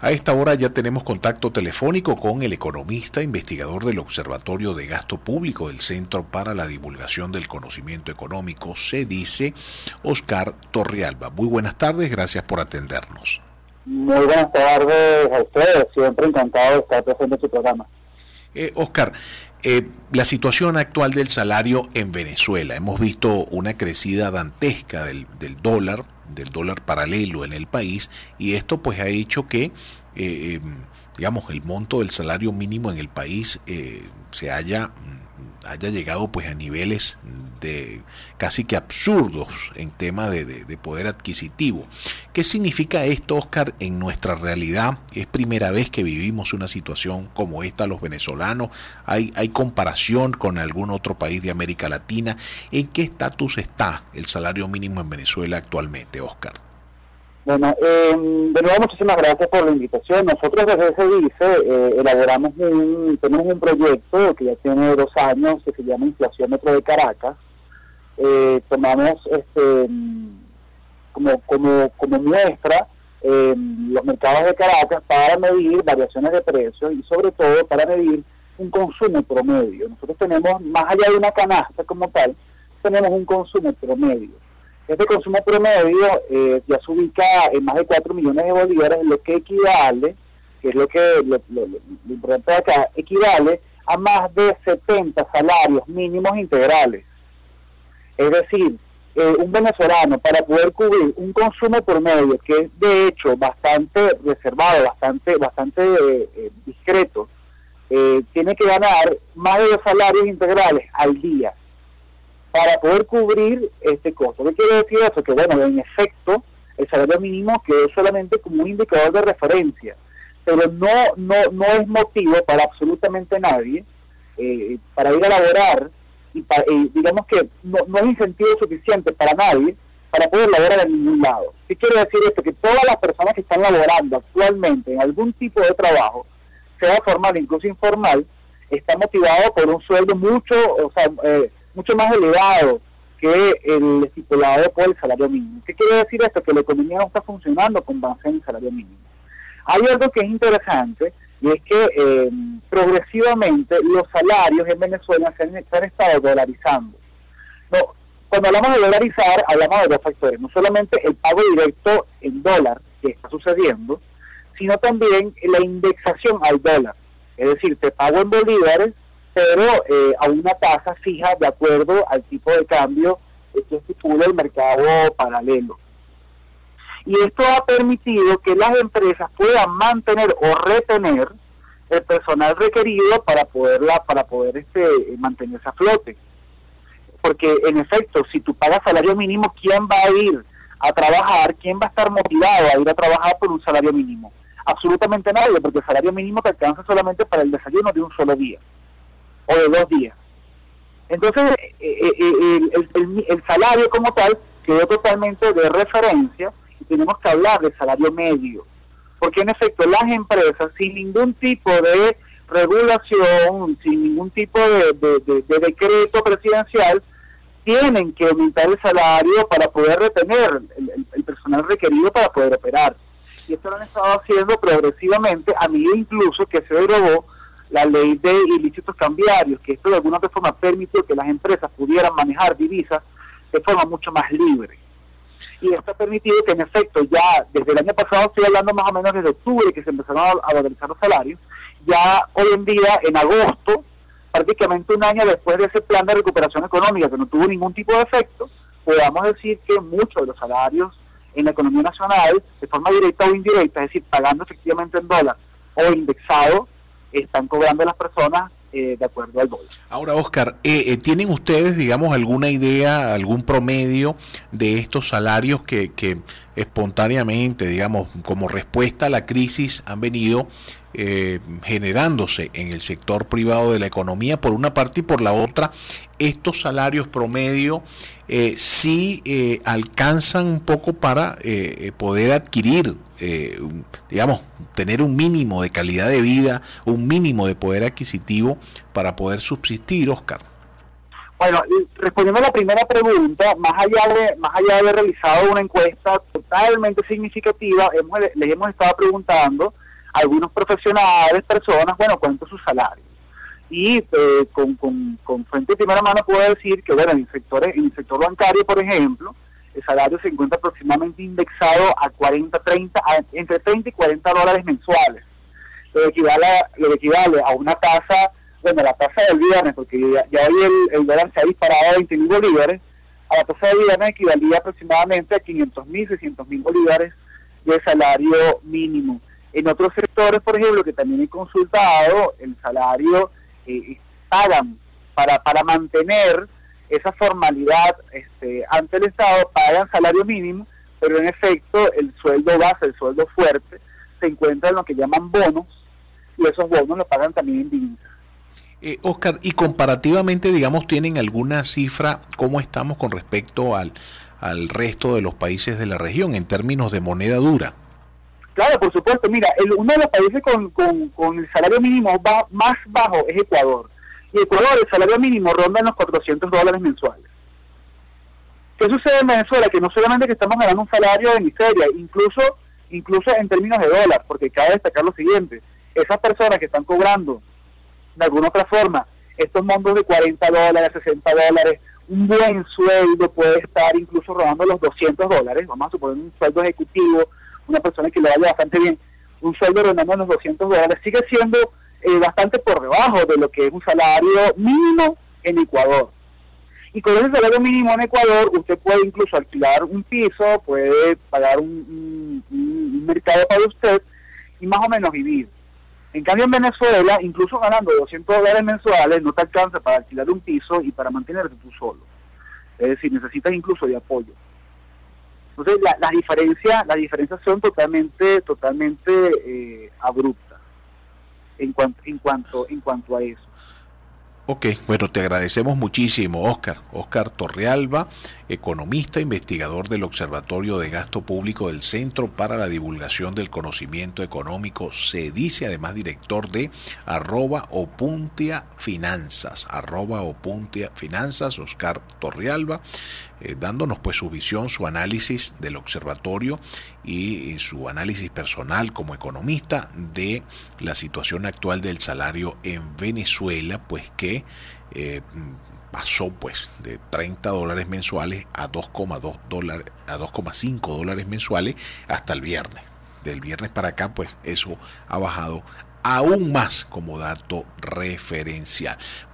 A esta hora ya tenemos contacto telefónico con el economista, investigador del Observatorio de Gasto Público del Centro para la Divulgación del Conocimiento Económico, se dice Oscar Torrealba. Muy buenas tardes, gracias por atendernos. Muy buenas tardes a ustedes, siempre encantado de estar presente en su programa. Eh, Oscar, eh, la situación actual del salario en Venezuela. Hemos visto una crecida dantesca del, del, dólar, del dólar paralelo en el país, y esto pues ha hecho que, eh, em, digamos, el monto del salario mínimo en el país eh, se haya haya llegado pues a niveles de casi que absurdos en tema de, poder adquisitivo. ¿Qué significa esto, Oscar, en nuestra realidad? ¿Es primera vez que vivimos una situación como esta los venezolanos? ¿Hay, hay comparación con algún otro país de América Latina? ¿En qué estatus está el salario mínimo en Venezuela actualmente, Oscar? Bueno, eh, de nuevo muchísimas gracias por la invitación. Nosotros desde ese dice eh, elaboramos un, tenemos un proyecto que ya tiene dos años que se llama Inflación Metro de Caracas. Eh, tomamos este como, como, como muestra eh, los mercados de Caracas para medir variaciones de precios y sobre todo para medir un consumo promedio. Nosotros tenemos, más allá de una canasta como tal, tenemos un consumo promedio este consumo promedio eh, ya se ubica en más de 4 millones de bolívares, lo que equivale, que es lo que lo, importante acá, equivale a más de 70 salarios mínimos integrales. Es decir, eh, un venezolano para poder cubrir un consumo promedio que es de hecho bastante reservado, bastante, bastante eh, discreto, tiene que ganar más de dos salarios integrales al día para poder cubrir este costo. ¿Qué quiere decir eso? Que bueno, en efecto, el salario mínimo quedó solamente como un indicador de referencia, pero no, no, no es motivo para absolutamente nadie eh, para ir a laborar y digamos que no, no es incentivo suficiente para nadie para poder laborar en ningún lado. ¿Qué quiere decir esto? Que todas las personas que están laborando actualmente en algún tipo de trabajo, sea formal incluso informal, están motivados por un sueldo mucho, o sea, eh, mucho más elevado que el estipulado por el salario mínimo. ¿Qué quiere decir esto? Que la economía no está funcionando con base en el salario mínimo. Hay algo que es interesante y es que eh, progresivamente los salarios en Venezuela se han, estado dolarizando. No, cuando hablamos de dolarizar, hablamos de dos factores, no solamente el pago directo en dólar que está sucediendo, sino también la indexación al dólar. Es decir, te pago en bolívares, pero eh, a una tasa fija de acuerdo al tipo de cambio que estipula el mercado paralelo. Y esto ha permitido que las empresas puedan mantener o retener el personal requerido para poderla para poder este mantenerse a flote. Porque en efecto, si tú pagas salario mínimo, ¿quién va a ir a trabajar? ¿Quién va a estar motivado a ir a trabajar por un salario mínimo? Absolutamente nadie, porque el salario mínimo te alcanza solamente para el desayuno de un solo día o de dos días. Entonces, eh, eh, eh, el, salario como tal quedó totalmente de referencia y tenemos que hablar de salario medio, porque en efecto las empresas sin ningún tipo de regulación, sin ningún tipo de, decreto presidencial, tienen que aumentar el salario para poder retener el, el, personal requerido para poder operar. Y esto lo han estado haciendo progresivamente, a medida incluso que se derogó la ley de ilícitos cambiarios, que esto de alguna forma permitió que las empresas pudieran manejar divisas de forma mucho más libre. Y esto ha permitido que en efecto ya desde el año pasado, estoy hablando más o menos desde octubre que se empezaron a, valorizar los salarios, ya hoy en día en agosto, prácticamente un año después de ese plan de recuperación económica que no tuvo ningún tipo de efecto, podamos decir que muchos de los salarios en la economía nacional, de forma directa o indirecta, es decir, pagando efectivamente en dólar o indexado, están cobrando las personas eh, de acuerdo al dólar. Ahora, Oscar, eh, eh, ¿tienen ustedes, digamos, alguna idea, algún promedio de estos salarios que, que espontáneamente, digamos, como respuesta a la crisis han venido generándose en el sector privado de la economía, por una parte y por la otra, estos salarios promedio eh, sí alcanzan un poco para poder adquirir eh, digamos, tener un mínimo de calidad de vida, un mínimo de poder adquisitivo para poder subsistir, Oscar? Bueno, respondiendo a la primera pregunta, más allá de más allá de haber realizado una encuesta totalmente significativa, hemos, les hemos estado preguntando algunos profesionales, personas, bueno, cuánto es su salario. Y eh, con, con, con, fuente de primera mano puedo decir que, bueno, en el, sector, en el sector bancario, por ejemplo, el salario se encuentra aproximadamente indexado a 40, 30, entre 30 y 40 dólares mensuales. Lo equivale, a, lo equivale a una tasa, bueno, la tasa del viernes, porque ya, hoy el, el, dólar se ha disparado a 20 mil bolívares, a la tasa del viernes equivalía aproximadamente a 500 mil, 600 mil bolívares de salario mínimo. En otros sectores, por ejemplo, que también he consultado, el salario eh, pagan para, para mantener esa formalidad este, ante el Estado, pagan salario mínimo, pero en efecto el sueldo base, el sueldo fuerte, se encuentra en lo que llaman bonos, y esos bonos lo pagan también en divisas. Eh, Oscar, y comparativamente, digamos, ¿tienen alguna cifra cómo estamos con respecto al, al resto de los países de la región en términos de moneda dura? Claro, por supuesto. Mira, el, uno de los países con, con, el salario mínimo más bajo es Ecuador. Y Ecuador, el salario mínimo ronda en los 400 dólares mensuales. ¿Qué sucede en Venezuela? Que no solamente que estamos ganando un salario de miseria, incluso, incluso en términos de dólar, porque cabe destacar lo siguiente, esas personas que están cobrando de alguna otra forma estos montos de 40 dólares, 60 dólares, un buen sueldo puede estar incluso robando los 200 dólares, vamos a suponer un sueldo ejecutivo, una persona que le vaya bastante bien, un sueldo rondando los 200 dólares, sigue siendo eh, bastante por debajo de lo que es un salario mínimo en Ecuador. Y con ese salario mínimo en Ecuador, usted puede incluso alquilar un piso, puede pagar un, un mercado para usted y más o menos vivir. En cambio, en Venezuela, incluso ganando 200 dólares mensuales, no te alcanza para alquilar un piso y para mantenerte tú solo. Es decir, necesitas incluso de apoyo. Entonces, las la diferencias la diferencia son totalmente totalmente eh, abruptas en cuanto, en, cuanto, en cuanto a eso. Ok, bueno, te agradecemos muchísimo, Oscar. Oscar Torrealba, economista, investigador del Observatorio de Gasto Público del Centro para la Divulgación del Conocimiento Económico, se dice además director de arroba opuntia finanzas, arroba opuntia finanzas, Oscar Torrealba. Eh, dándonos pues su visión, su análisis del observatorio y, su análisis personal como economista de la situación actual del salario en Venezuela, pues eh, pasó pues de 30 dólares mensuales a 2,2 dólares a 2,5 dólares mensuales hasta el viernes. Del viernes para acá pues eso ha bajado aún más como dato referencial.